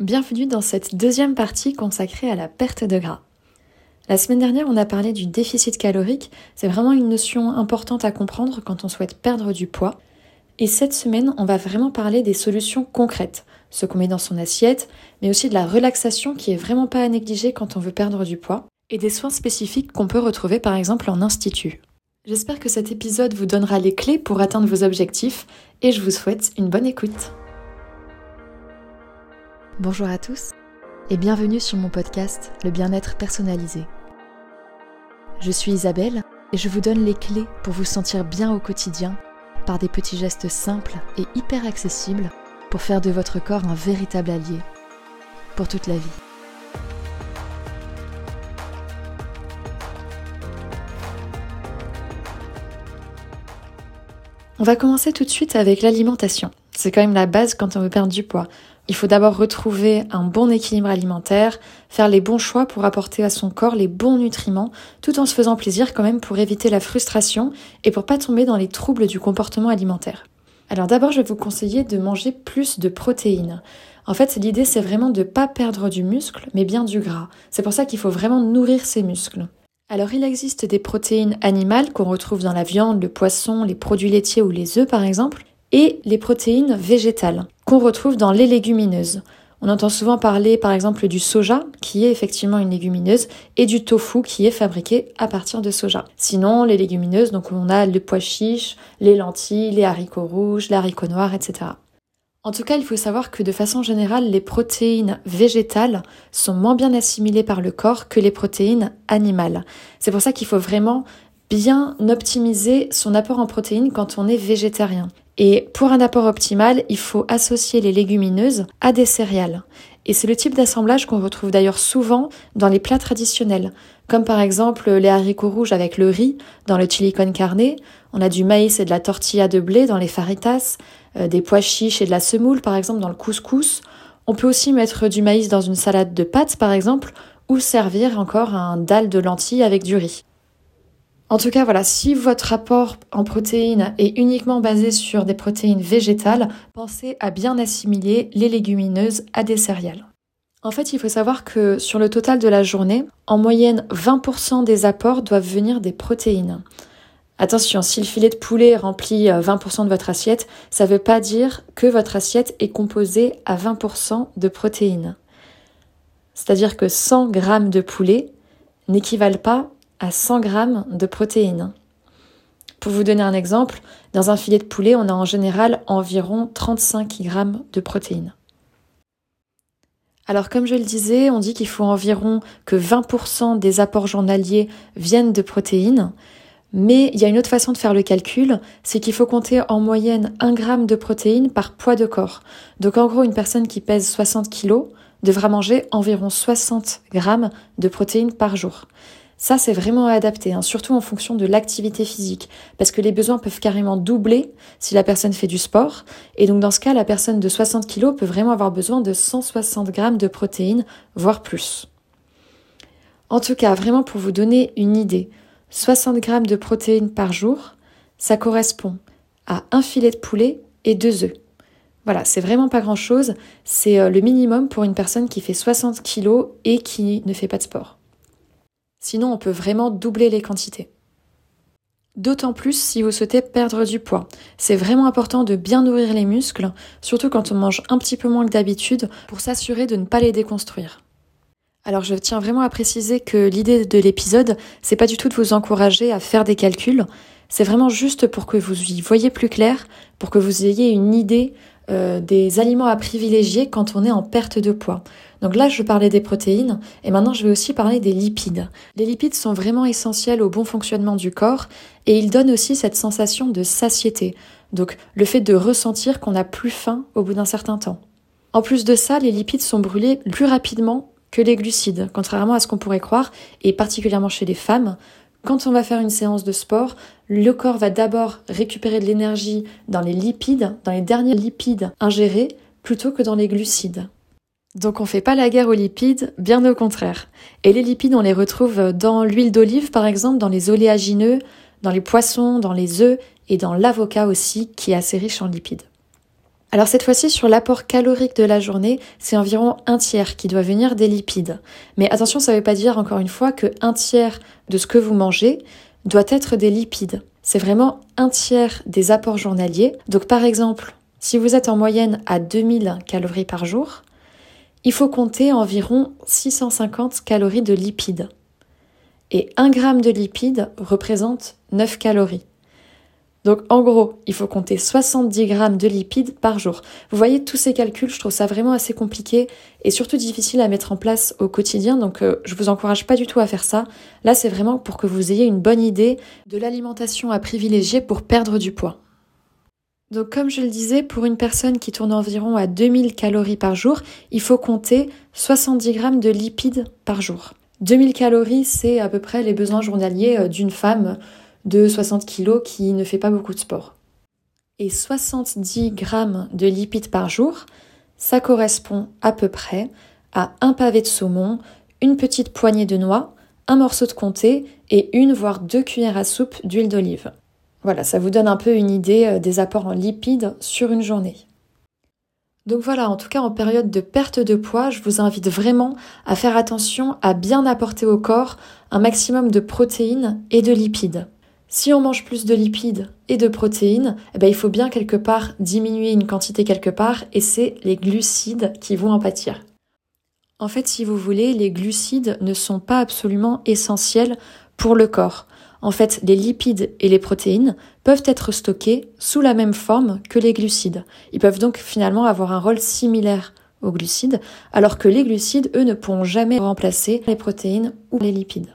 Bienvenue dans cette deuxième partie consacrée à la perte de gras. La semaine dernière, on a parlé du déficit calorique. C'est vraiment une notion importante à comprendre quand on souhaite perdre du poids. Et cette semaine, on va vraiment parler des solutions concrètes, ce qu'on met dans son assiette, mais aussi de la relaxation qui est vraiment pas à négliger quand on veut perdre du poids, et des soins spécifiques qu'on peut retrouver par exemple en institut. J'espère que cet épisode vous donnera les clés pour atteindre vos objectifs, et je vous souhaite une bonne écoute. Bonjour à tous et bienvenue sur mon podcast Le bien-être personnalisé. Je suis Isabelle et je vous donne les clés pour vous sentir bien au quotidien par des petits gestes simples et hyper accessibles pour faire de votre corps un véritable allié pour toute la vie. On va commencer tout de suite avec l'alimentation. C'est quand même la base quand on veut perdre du poids. Il faut d'abord retrouver un bon équilibre alimentaire, faire les bons choix pour apporter à son corps les bons nutriments, tout en se faisant plaisir quand même pour éviter la frustration et pour pas tomber dans les troubles du comportement alimentaire. Alors d'abord, je vais vous conseiller de manger plus de protéines. En fait, l'idée c'est vraiment de pas perdre du muscle, mais bien du gras. C'est pour ça qu'il faut vraiment nourrir ses muscles. Alors il existe des protéines animales qu'on retrouve dans la viande, le poisson, les produits laitiers ou les œufs par exemple, et les protéines végétales qu'on retrouve dans les légumineuses. On entend souvent parler par exemple du soja, qui est effectivement une légumineuse, et du tofu, qui est fabriqué à partir de soja. Sinon, les légumineuses, donc on a le pois chiche, les lentilles, les haricots rouges, les haricots noirs, etc. En tout cas, il faut savoir que de façon générale, les protéines végétales sont moins bien assimilées par le corps que les protéines animales. C'est pour ça qu'il faut vraiment bien optimiser son apport en protéines quand on est végétarien. Et pour un apport optimal, il faut associer les légumineuses à des céréales. Et c'est le type d'assemblage qu'on retrouve d'ailleurs souvent dans les plats traditionnels, comme par exemple les haricots rouges avec le riz dans le chili con carne, on a du maïs et de la tortilla de blé dans les faritas, euh, des pois chiches et de la semoule par exemple dans le couscous. On peut aussi mettre du maïs dans une salade de pâtes par exemple, ou servir encore un dalle de lentilles avec du riz. En tout cas, voilà, si votre apport en protéines est uniquement basé sur des protéines végétales, pensez à bien assimiler les légumineuses à des céréales. En fait, il faut savoir que sur le total de la journée, en moyenne, 20% des apports doivent venir des protéines. Attention, si le filet de poulet remplit 20% euh, de votre assiette, ça ne veut pas dire que votre assiette est composée à 20% de protéines. C'est-à-dire que 100 grammes de poulet n'équivalent pas à 100 grammes de protéines. Pour vous donner un exemple, dans un filet de poulet, on a en général environ 35 grammes de protéines. Alors comme je le disais, on dit qu'il faut environ que 20% des apports journaliers viennent de protéines, mais il y a une autre façon de faire le calcul, c'est qu'il faut compter en moyenne 1 gramme de protéines par poids de corps. Donc en gros, une personne qui pèse 60 kg devra manger environ 60 grammes de protéines par jour. Ça, c'est vraiment adapté, hein, surtout en fonction de l'activité physique, parce que les besoins peuvent carrément doubler si la personne fait du sport. Et donc, dans ce cas, la personne de 60 kg peut vraiment avoir besoin de 160 grammes de protéines, voire plus. En tout cas, vraiment pour vous donner une idée, 60 grammes de protéines par jour, ça correspond à un filet de poulet et deux œufs. Voilà, c'est vraiment pas grand chose. C'est euh, le minimum pour une personne qui fait 60 kg et qui ne fait pas de sport. Sinon, on peut vraiment doubler les quantités. D'autant plus si vous souhaitez perdre du poids. C'est vraiment important de bien nourrir les muscles, surtout quand on mange un petit peu moins que d'habitude, pour s'assurer de ne pas les déconstruire. Alors je tiens vraiment à préciser que l'idée de l'épisode, c'est pas du tout de vous encourager à faire des calculs, c'est vraiment juste pour que vous y voyez plus clair, pour que vous ayez une idée euh, des aliments à privilégier quand on est en perte de poids. Donc là, je parlais des protéines et maintenant je vais aussi parler des lipides. Les lipides sont vraiment essentiels au bon fonctionnement du corps et ils donnent aussi cette sensation de satiété. Donc le fait de ressentir qu'on n'a plus faim au bout d'un certain temps. En plus de ça, les lipides sont brûlés plus rapidement que les glucides, contrairement à ce qu'on pourrait croire, et particulièrement chez les femmes. Quand on va faire une séance de sport, le corps va d'abord récupérer de l'énergie dans les lipides, dans les derniers lipides ingérés, plutôt que dans les glucides. Donc on fait pas la guerre aux lipides, bien au contraire. Et les lipides, on les retrouve dans l'huile d'olive par exemple, dans les oléagineux, dans les poissons, dans les œufs et dans l'avocat aussi qui est assez riche en lipides. Alors cette fois-ci sur l'apport calorique de la journée, c'est environ un tiers qui doit venir des lipides. Mais attention, ça ne veut pas dire encore une fois que un tiers de ce que vous mangez doit être des lipides. C'est vraiment un tiers des apports journaliers. Donc par exemple, si vous êtes en moyenne à 2000 calories par jour, il faut compter environ 650 calories de lipides. Et 1 gramme de lipides représente 9 calories. Donc en gros, il faut compter 70 grammes de lipides par jour. Vous voyez tous ces calculs, je trouve ça vraiment assez compliqué et surtout difficile à mettre en place au quotidien, donc euh, je vous encourage pas du tout à faire ça. Là, c'est vraiment pour que vous ayez une bonne idée de l'alimentation à privilégier pour perdre du poids. Donc comme je le disais, pour une personne qui tourne environ à 2000 calories par jour, il faut compter 70 grammes de lipides par jour. 2000 calories, c'est à peu près les besoins journaliers euh, d'une femme de 60 kg qui ne fait pas beaucoup de sport. Et 70 grammes de lipides par jour, ça correspond à peu près à un pavé de saumon, une petite poignée de noix, un morceau de comté et une voire deux cuillères à soupe d'huile d'olive. Voilà, ça vous donne un peu une idée euh, des apports en lipides sur une journée. Donc voilà, en tout cas en période de perte de poids, je vous invite vraiment à faire attention à bien apporter au corps un maximum de protéines et de lipides. Si on mange plus de lipides et de protéines, eh ben, il faut bien quelque part diminuer une quantité quelque part et c'est les glucides qui vont en pâtir. En fait, si vous voulez, les glucides ne sont pas absolument essentiels pour le corps. En fait, les lipides et les protéines peuvent être stockés sous la même forme que les glucides. Ils peuvent donc finalement avoir un rôle similaire aux glucides, alors que les glucides, eux, ne pourront jamais remplacer les protéines ou les lipides.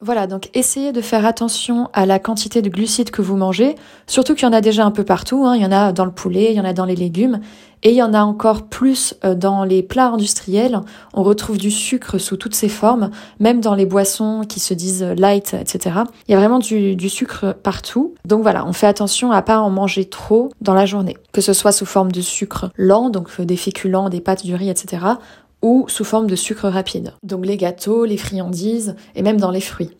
Voilà, donc essayez de faire attention à la quantité de glucides que vous mangez, surtout qu'il y en a déjà un peu partout, hein. il y en a dans le poulet, il y en a dans les légumes, et il y en a encore plus euh, dans les plats industriels. On retrouve du sucre sous toutes ses formes, même dans les boissons qui se disent light, etc. Il y a vraiment du, du sucre partout. Donc voilà, on fait attention à pas en manger trop dans la journée, que ce soit sous forme de sucre lent, donc euh, des féculents, des pâtes, du riz, etc ou sous forme de sucre rapide. Donc les gâteaux, les friandises et même dans les fruits.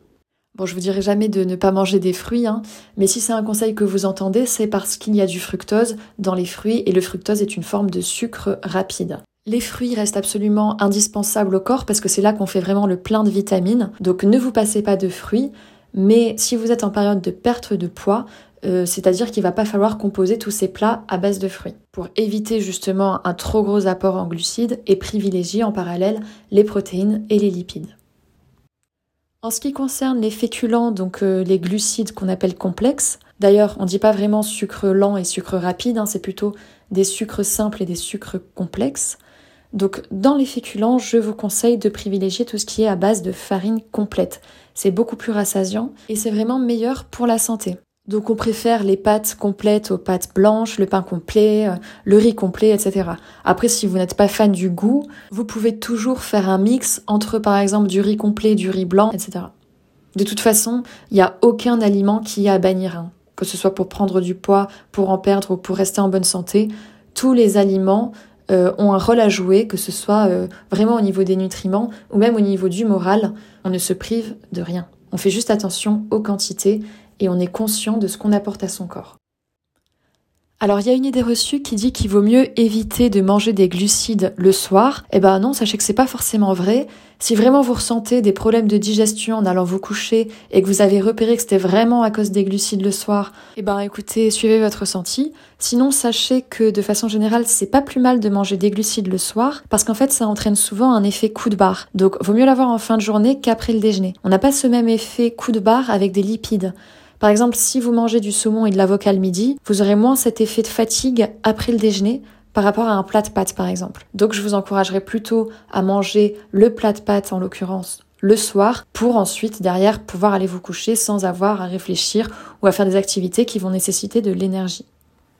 Bon, je vous dirai jamais de ne pas manger des fruits, hein, mais si c'est un conseil que vous entendez, c'est parce qu'il y a du fructose dans les fruits et le fructose est une forme de sucre rapide. Les fruits restent absolument indispensables au corps parce que c'est là qu'on fait vraiment le plein de vitamines. Donc ne vous passez pas de fruits, mais si vous êtes en période de perte de poids, euh, c'est-à-dire qu'il va pas falloir composer tous ces plats à base de fruits pour éviter justement un trop gros apport en glucides et privilégier en parallèle les protéines et les lipides. En ce qui concerne les féculents, donc euh, les glucides qu'on appelle complexes, d'ailleurs on ne dit pas vraiment sucre lent et sucre rapide, hein, c'est plutôt des sucres simples et des sucres complexes. Donc dans les féculents, je vous conseille de privilégier tout ce qui est à base de farine complète. C'est beaucoup plus rassasiant et c'est vraiment meilleur pour la santé. Donc on préfère les pâtes complètes aux pâtes blanches, le pain complet, euh, le riz complet, etc. Après, si vous n'êtes pas fan du goût, vous pouvez toujours faire un mix entre par exemple du riz complet, du riz blanc, etc. De toute façon, il n'y a aucun aliment qui a à bannir, hein. que ce soit pour prendre du poids, pour en perdre ou pour rester en bonne santé. Tous les aliments euh, ont un rôle à jouer, que ce soit euh, vraiment au niveau des nutriments ou même au niveau du moral. On ne se prive de rien. On fait juste attention aux quantités et on est conscient de ce qu'on apporte à son corps. Alors il y a une idée reçue qui dit qu'il vaut mieux éviter de manger des glucides le soir. Eh ben non, sachez que c'est pas forcément vrai. Si vraiment vous ressentez des problèmes de digestion en allant vous coucher et que vous avez repéré que c'était vraiment à cause des glucides le soir, eh ben écoutez, suivez votre ressenti. Sinon, sachez que de façon générale, c'est pas plus mal de manger des glucides le soir parce qu'en fait, ça entraîne souvent un effet coup de barre. Donc vaut mieux l'avoir en fin de journée qu'après le déjeuner. On n'a pas ce même effet coup de barre avec des lipides. Par exemple, si vous mangez du saumon et de l'avocat le midi, vous aurez moins cet effet de fatigue après le déjeuner par rapport à un plat de pâtes par exemple. Donc je vous encouragerais plutôt à manger le plat de pâtes en l'occurrence le soir pour ensuite derrière pouvoir aller vous coucher sans avoir à réfléchir ou à faire des activités qui vont nécessiter de l'énergie.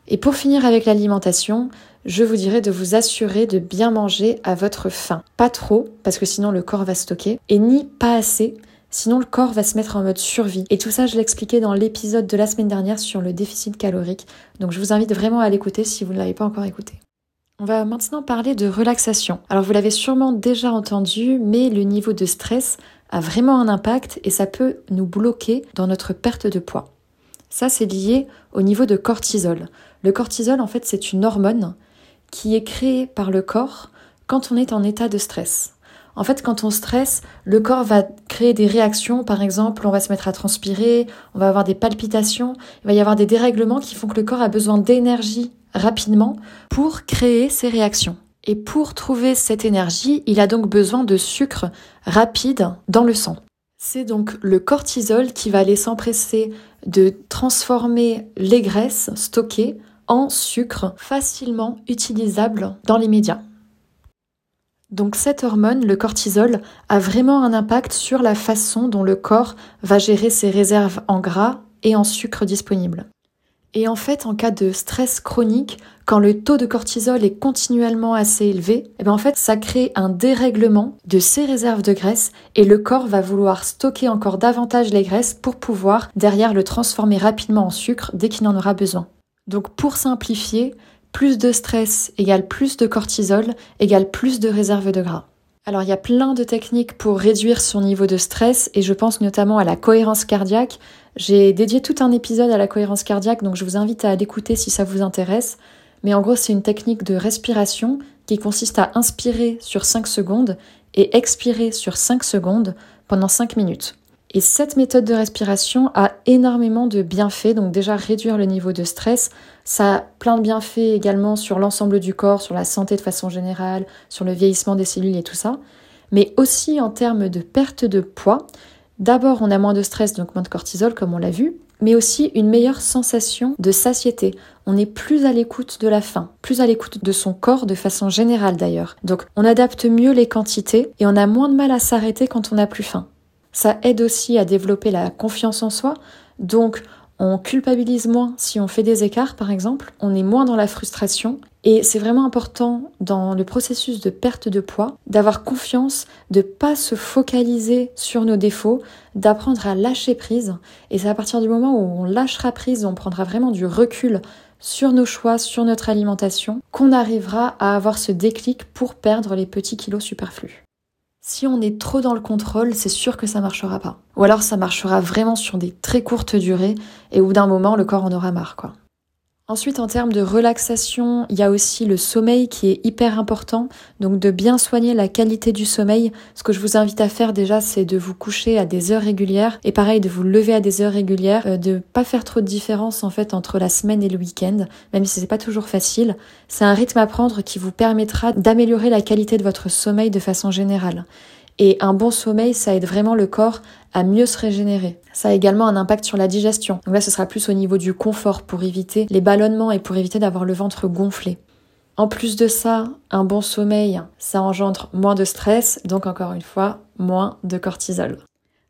Et pour finir avec l'alimentation, je vous dirais de vous assurer de bien manger à votre faim. Pas trop, parce que sinon le corps va stocker, et ni pas assez, Sinon, le corps va se mettre en mode survie. Et tout ça, je l'expliquais dans l'épisode de la semaine dernière sur le déficit calorique. Donc, je vous invite vraiment à l'écouter si vous ne l'avez pas encore écouté. On va maintenant parler de relaxation. Alors, vous l'avez sûrement déjà entendu, mais le niveau de stress a vraiment un impact et ça peut nous bloquer dans notre perte de poids. Ça, c'est lié au niveau de cortisol. Le cortisol, en fait, c'est une hormone qui est créée par le corps quand on est en état de stress. En fait, quand on stresse, le corps va créer des réactions. Par exemple, on va se mettre à transpirer, on va avoir des palpitations, il va y avoir des dérèglements qui font que le corps a besoin d'énergie rapidement pour créer ces réactions. Et pour trouver cette énergie, il a donc besoin de sucre rapide dans le sang. C'est donc le cortisol qui va aller s'empresser de transformer les graisses stockées en sucre facilement utilisable dans les médias. Donc cette hormone, le cortisol, a vraiment un impact sur la façon dont le corps va gérer ses réserves en gras et en sucre disponibles. Et en fait, en cas de stress chronique, quand le taux de cortisol est continuellement assez élevé, eh bien en fait, ça crée un dérèglement de ces réserves de graisse et le corps va vouloir stocker encore davantage les graisses pour pouvoir derrière le transformer rapidement en sucre dès qu'il en aura besoin. Donc pour simplifier, plus de stress égale plus de cortisol égale plus de réserve de gras. Alors il y a plein de techniques pour réduire son niveau de stress et je pense notamment à la cohérence cardiaque. J'ai dédié tout un épisode à la cohérence cardiaque donc je vous invite à l'écouter si ça vous intéresse. Mais en gros c'est une technique de respiration qui consiste à inspirer sur 5 secondes et expirer sur 5 secondes pendant 5 minutes. Et cette méthode de respiration a énormément de bienfaits, donc déjà réduire le niveau de stress, ça a plein de bienfaits également sur l'ensemble du corps, sur la santé de façon générale, sur le vieillissement des cellules et tout ça, mais aussi en termes de perte de poids. D'abord, on a moins de stress, donc moins de cortisol, comme on l'a vu, mais aussi une meilleure sensation de satiété. On est plus à l'écoute de la faim, plus à l'écoute de son corps de façon générale d'ailleurs. Donc on adapte mieux les quantités et on a moins de mal à s'arrêter quand on n'a plus faim. Ça aide aussi à développer la confiance en soi. Donc, on culpabilise moins si on fait des écarts, par exemple. On est moins dans la frustration. Et c'est vraiment important dans le processus de perte de poids d'avoir confiance, de pas se focaliser sur nos défauts, d'apprendre à lâcher prise. Et c'est à partir du moment où on lâchera prise, on prendra vraiment du recul sur nos choix, sur notre alimentation, qu'on arrivera à avoir ce déclic pour perdre les petits kilos superflus. Si on est trop dans le contrôle, c'est sûr que ça marchera pas. Ou alors ça marchera vraiment sur des très courtes durées et au bout d'un moment, le corps en aura marre, quoi. Ensuite, en termes de relaxation, il y a aussi le sommeil qui est hyper important. Donc, de bien soigner la qualité du sommeil. Ce que je vous invite à faire déjà, c'est de vous coucher à des heures régulières. Et pareil, de vous lever à des heures régulières. Euh, de pas faire trop de différence, en fait, entre la semaine et le week-end. Même si c'est pas toujours facile. C'est un rythme à prendre qui vous permettra d'améliorer la qualité de votre sommeil de façon générale. Et un bon sommeil, ça aide vraiment le corps à mieux se régénérer. Ça a également un impact sur la digestion. Donc là, ce sera plus au niveau du confort pour éviter les ballonnements et pour éviter d'avoir le ventre gonflé. En plus de ça, un bon sommeil, ça engendre moins de stress, donc encore une fois, moins de cortisol.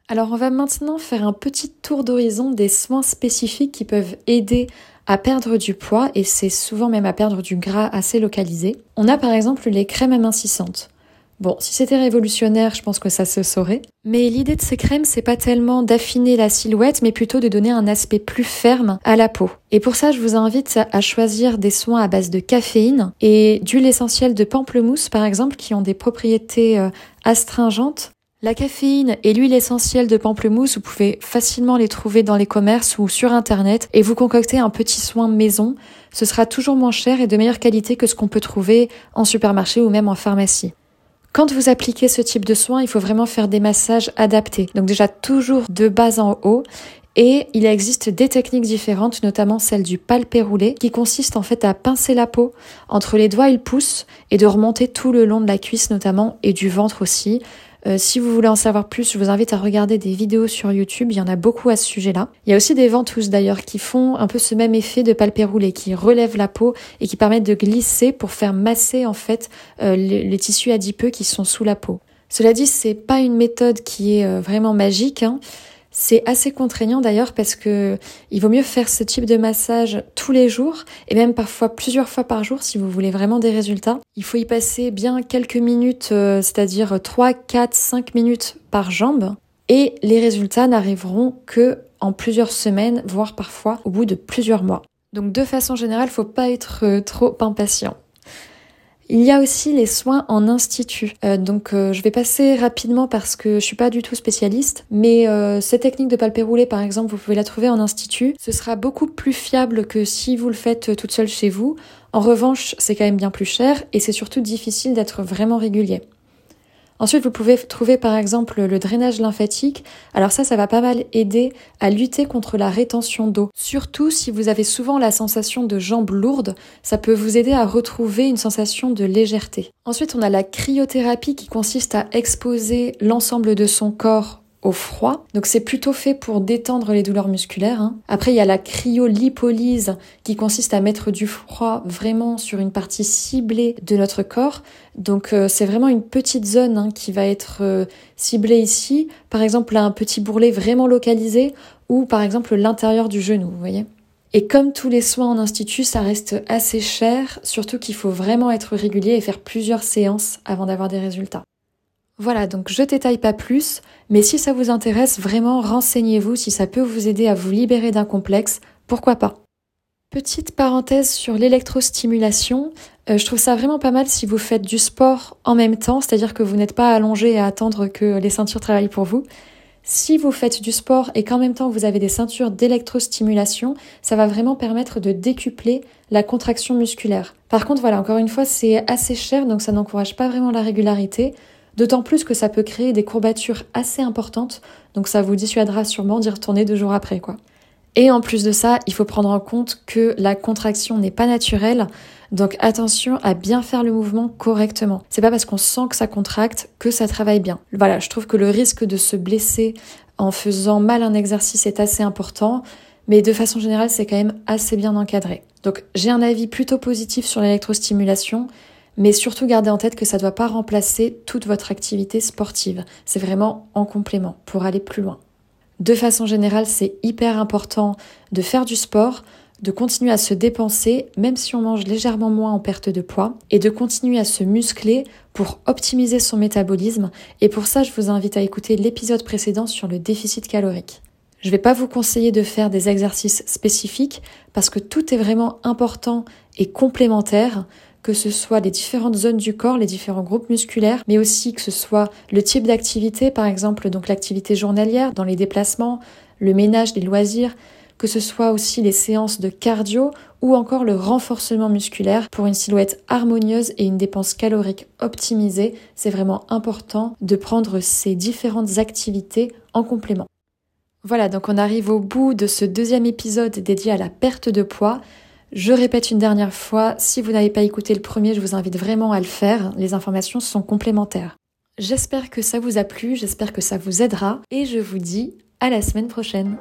Alors on va maintenant faire un petit tour d'horizon des soins spécifiques qui peuvent aider à perdre du poids et c'est souvent même à perdre du gras assez localisé. On a par exemple les crèmes amincissantes. Bon, si c'était révolutionnaire, je pense que ça se saurait. Mais l'idée de ces crèmes, c'est pas tellement d'affiner la silhouette, mais plutôt de donner un aspect plus ferme à la peau. Et pour ça, je vous invite à choisir des soins à base de caféine et d'huile essentielle de pamplemousse, par exemple, qui ont des propriétés euh, astringentes. La caféine et l'huile essentielle de pamplemousse, vous pouvez facilement les trouver dans les commerces ou sur internet et vous concoctez un petit soin maison. Ce sera toujours moins cher et de meilleure qualité que ce qu'on peut trouver en supermarché ou même en pharmacie. Quand vous appliquez ce type de soin, il faut vraiment faire des massages adaptés. Donc déjà toujours de bas en haut et il existe des techniques différentes, notamment celle du palpé roulé, qui consiste en fait à pincer la peau entre les doigts et le pouce et de remonter tout le long de la cuisse notamment et du ventre aussi euh, si vous voulez en savoir plus, je vous invite à regarder des vidéos sur YouTube, il y en a beaucoup à ce sujet-là. Il y a aussi des ventouses d'ailleurs qui font un peu ce même effet de palpé roulé, qui relèvent la peau et qui permettent de glisser pour faire masser en fait euh, les, tissus adipeux qui sont sous la peau. Cela dit, c'est pas une méthode qui est euh, vraiment magique. Hein. C'est assez contraignant d'ailleurs parce que il vaut mieux faire ce type de massage tous les jours et même parfois plusieurs fois par jour si vous voulez vraiment des résultats. Il faut y passer bien quelques minutes, euh, c'est-à-dire 3, 4, 5 minutes par jambe et les résultats n'arriveront que en plusieurs semaines, voire parfois au bout de plusieurs mois. Donc de façon générale, faut pas être euh, trop impatient. Il y a aussi les soins en institut. Euh, donc euh, je vais passer rapidement parce que je suis pas du tout spécialiste, mais euh, cette technique de palpé roulé par exemple, vous pouvez la trouver en institut. Ce sera beaucoup plus fiable que si vous le faites toute seule chez vous. En revanche, c'est quand même bien plus cher et c'est surtout difficile d'être vraiment régulier. Ensuite, vous pouvez trouver par exemple le drainage lymphatique. Alors ça, ça va pas mal aider à lutter contre la rétention d'eau. Surtout si vous avez souvent la sensation de jambes lourdes, ça peut vous aider à retrouver une sensation de légèreté. Ensuite, on a la cryothérapie qui consiste à exposer l'ensemble de son corps au froid. Donc c'est plutôt fait pour détendre les douleurs musculaires. Hein. Après, il y a la cryolipolyse qui consiste à mettre du froid vraiment sur une partie ciblée de notre corps. Donc euh, c'est vraiment une petite zone hein, qui va être euh, ciblée ici. Par exemple, un petit bourrelet vraiment localisé ou par exemple l'intérieur du genou, vous voyez. Et comme tous les soins en institut, ça reste assez cher, surtout qu'il faut vraiment être régulier et faire plusieurs séances avant d'avoir des résultats. Voilà, donc je détaille pas plus, mais si ça vous intéresse, vraiment renseignez-vous si ça peut vous aider à vous libérer d'un complexe, pourquoi pas. Petite parenthèse sur l'électrostimulation, euh, je trouve ça vraiment pas mal si vous faites du sport en même temps, c'est-à-dire que vous n'êtes pas allongé à attendre que les ceintures travaillent pour vous. Si vous faites du sport et qu'en même temps vous avez des ceintures d'électrostimulation, ça va vraiment permettre de décupler la contraction musculaire. Par contre, voilà, encore une fois, c'est assez cher, donc ça n'encourage pas vraiment la régularité. D'autant plus que ça peut créer des courbatures assez importantes, donc ça vous dissuadera sûrement d'y retourner deux jours après, quoi. Et en plus de ça, il faut prendre en compte que la contraction n'est pas naturelle, donc attention à bien faire le mouvement correctement. C'est pas parce qu'on sent que ça contracte que ça travaille bien. Voilà, je trouve que le risque de se blesser en faisant mal un exercice est assez important, mais de façon générale, c'est quand même assez bien encadré. Donc j'ai un avis plutôt positif sur l'électrostimulation, mais surtout gardez en tête que ça ne doit pas remplacer toute votre activité sportive. C'est vraiment en complément pour aller plus loin. De façon générale, c'est hyper important de faire du sport, de continuer à se dépenser, même si on mange légèrement moins en perte de poids, et de continuer à se muscler pour optimiser son métabolisme. Et pour ça, je vous invite à écouter l'épisode précédent sur le déficit calorique. Je ne vais pas vous conseiller de faire des exercices spécifiques parce que tout est vraiment important et complémentaire que ce soit les différentes zones du corps, les différents groupes musculaires, mais aussi que ce soit le type d'activité, par exemple donc l'activité journalière dans les déplacements, le ménage des loisirs, que ce soit aussi les séances de cardio ou encore le renforcement musculaire pour une silhouette harmonieuse et une dépense calorique optimisée. C'est vraiment important de prendre ces différentes activités en complément. Voilà, donc on arrive au bout de ce deuxième épisode dédié à la perte de poids. Je répète une dernière fois, si vous n'avez pas écouté le premier, je vous invite vraiment à le faire. Les informations sont complémentaires. J'espère que ça vous a plu, j'espère que ça vous aidera et je vous dis à la semaine prochaine.